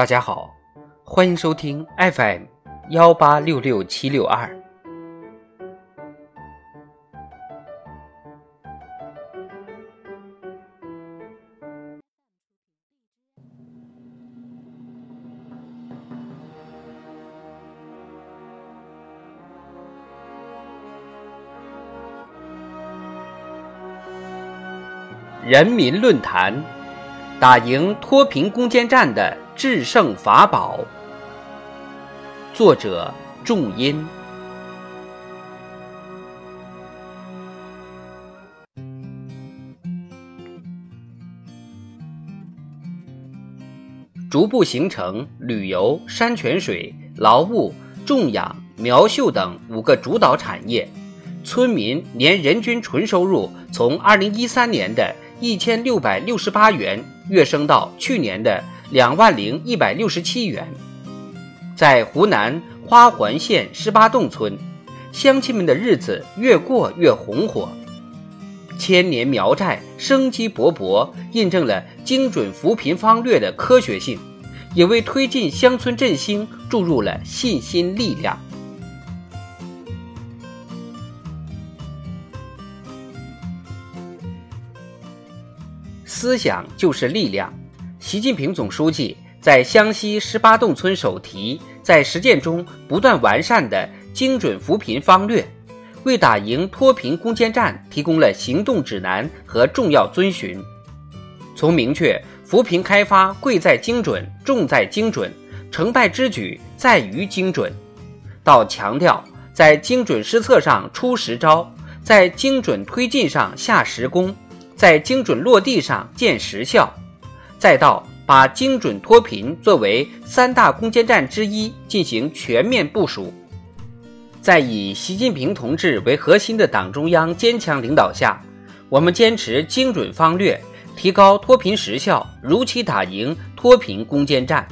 大家好，欢迎收听 FM 幺八六六七六二。人民论坛：打赢脱贫攻坚战的制胜法宝。作者：仲音。逐步形成旅游、山泉水、劳务、种养、苗绣等五个主导产业，村民年人均纯收入从二零一三年的。一千六百六十八元跃升到去年的两万零一百六十七元。在湖南花环县十八洞村，乡亲们的日子越过越红火，千年苗寨生机勃勃，印证了精准扶贫方略的科学性，也为推进乡村振兴注入了信心力量。思想就是力量。习近平总书记在湘西十八洞村首提，在实践中不断完善的精准扶贫方略，为打赢脱贫攻坚战提供了行动指南和重要遵循。从明确扶贫开发贵在精准、重在精准、成败之举在于精准，到强调在精准施策上出实招，在精准推进上下实功。在精准落地上见实效，再到把精准脱贫作为三大攻坚战之一进行全面部署，在以习近平同志为核心的党中央坚强领导下，我们坚持精准方略，提高脱贫实效，如期打赢脱贫攻坚战。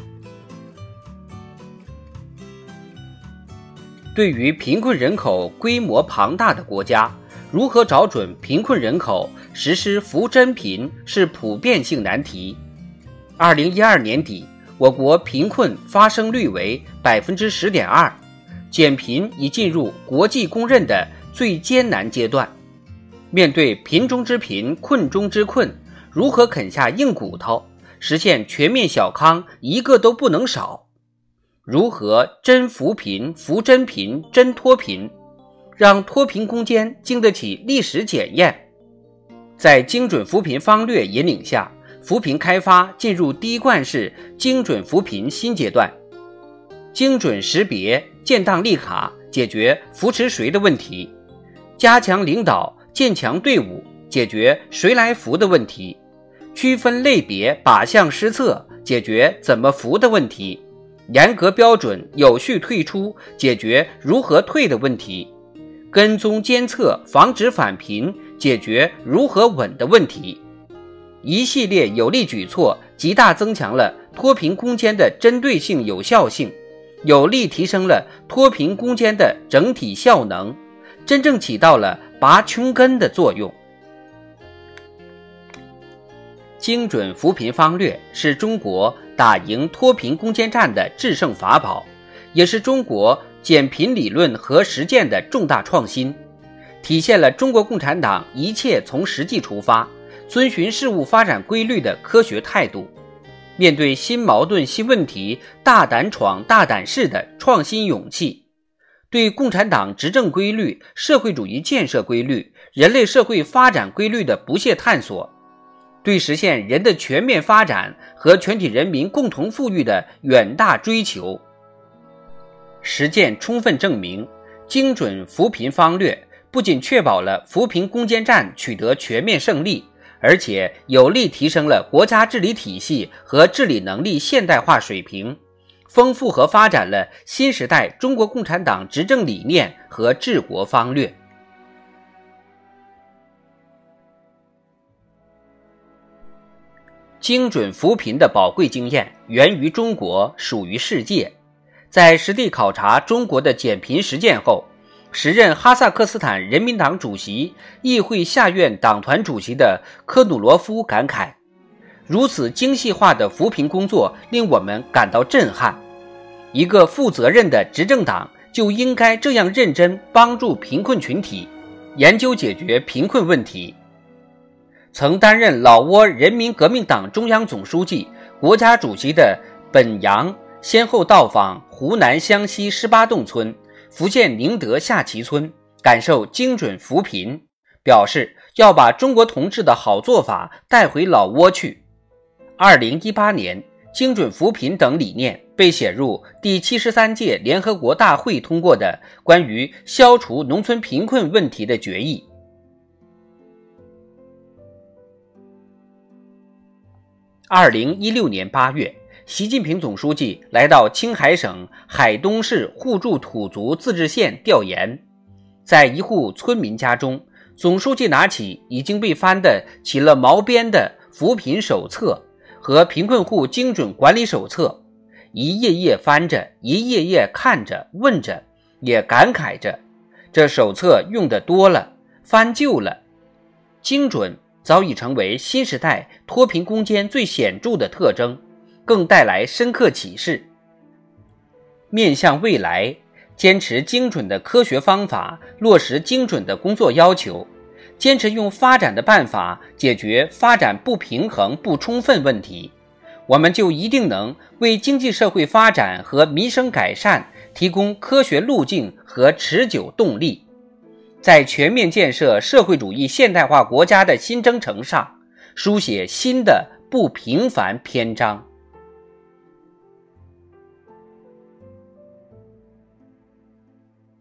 对于贫困人口规模庞大的国家，如何找准贫困人口，实施扶真贫是普遍性难题。二零一二年底，我国贫困发生率为百分之十点二，减贫已进入国际公认的最艰难阶段。面对贫中之贫、困中之困，如何啃下硬骨头，实现全面小康，一个都不能少？如何真扶贫、扶真贫、真脱贫？让脱贫攻坚经得起历史检验，在精准扶贫方略引领下，扶贫开发进入滴灌式精准扶贫新阶段。精准识别建档立卡，解决扶持谁的问题；加强领导建强队伍，解决谁来扶的问题；区分类别靶向施策，解决怎么扶的问题；严格标准有序退出，解决如何退的问题。跟踪监测，防止返贫，解决如何稳的问题，一系列有力举措，极大增强了脱贫攻坚的针对性有效性，有力提升了脱贫攻坚的整体效能，真正起到了拔穷根的作用。精准扶贫方略是中国打赢脱贫攻坚战的制胜法宝，也是中国。减贫理论和实践的重大创新，体现了中国共产党一切从实际出发、遵循事物发展规律的科学态度，面对新矛盾新问题大胆闯、大胆试的创新勇气，对共产党执政规律、社会主义建设规律、人类社会发展规律的不懈探索，对实现人的全面发展和全体人民共同富裕的远大追求。实践充分证明，精准扶贫方略不仅确保了扶贫攻坚战取得全面胜利，而且有力提升了国家治理体系和治理能力现代化水平，丰富和发展了新时代中国共产党执政理念和治国方略。精准扶贫的宝贵经验源于中国，属于世界。在实地考察中国的减贫实践后，时任哈萨克斯坦人民党主席、议会下院党团主席的科努罗夫感慨：“如此精细化的扶贫工作令我们感到震撼。一个负责任的执政党就应该这样认真帮助贫困群体，研究解决贫困问题。曾担任老挝人民革命党中央总书记、国家主席的本扬，先后到访湖南湘西十八洞村、福建宁德下旗村，感受精准扶贫，表示要把中国同志的好做法带回老挝去。二零一八年，精准扶贫等理念被写入第七十三届联合国大会通过的关于消除农村贫困问题的决议。二零一六年八月，习近平总书记来到青海省海东市互助土族自治县调研，在一户村民家中，总书记拿起已经被翻得起了毛边的扶贫手册。和贫困户精准管理手册，一页页翻着，一页页看着，问着，也感慨着：这手册用的多了，翻旧了。精准早已成为新时代脱贫攻坚最显著的特征，更带来深刻启示。面向未来，坚持精准的科学方法，落实精准的工作要求。坚持用发展的办法解决发展不平衡不充分问题，我们就一定能为经济社会发展和民生改善提供科学路径和持久动力，在全面建设社会主义现代化国家的新征程上，书写新的不平凡篇章。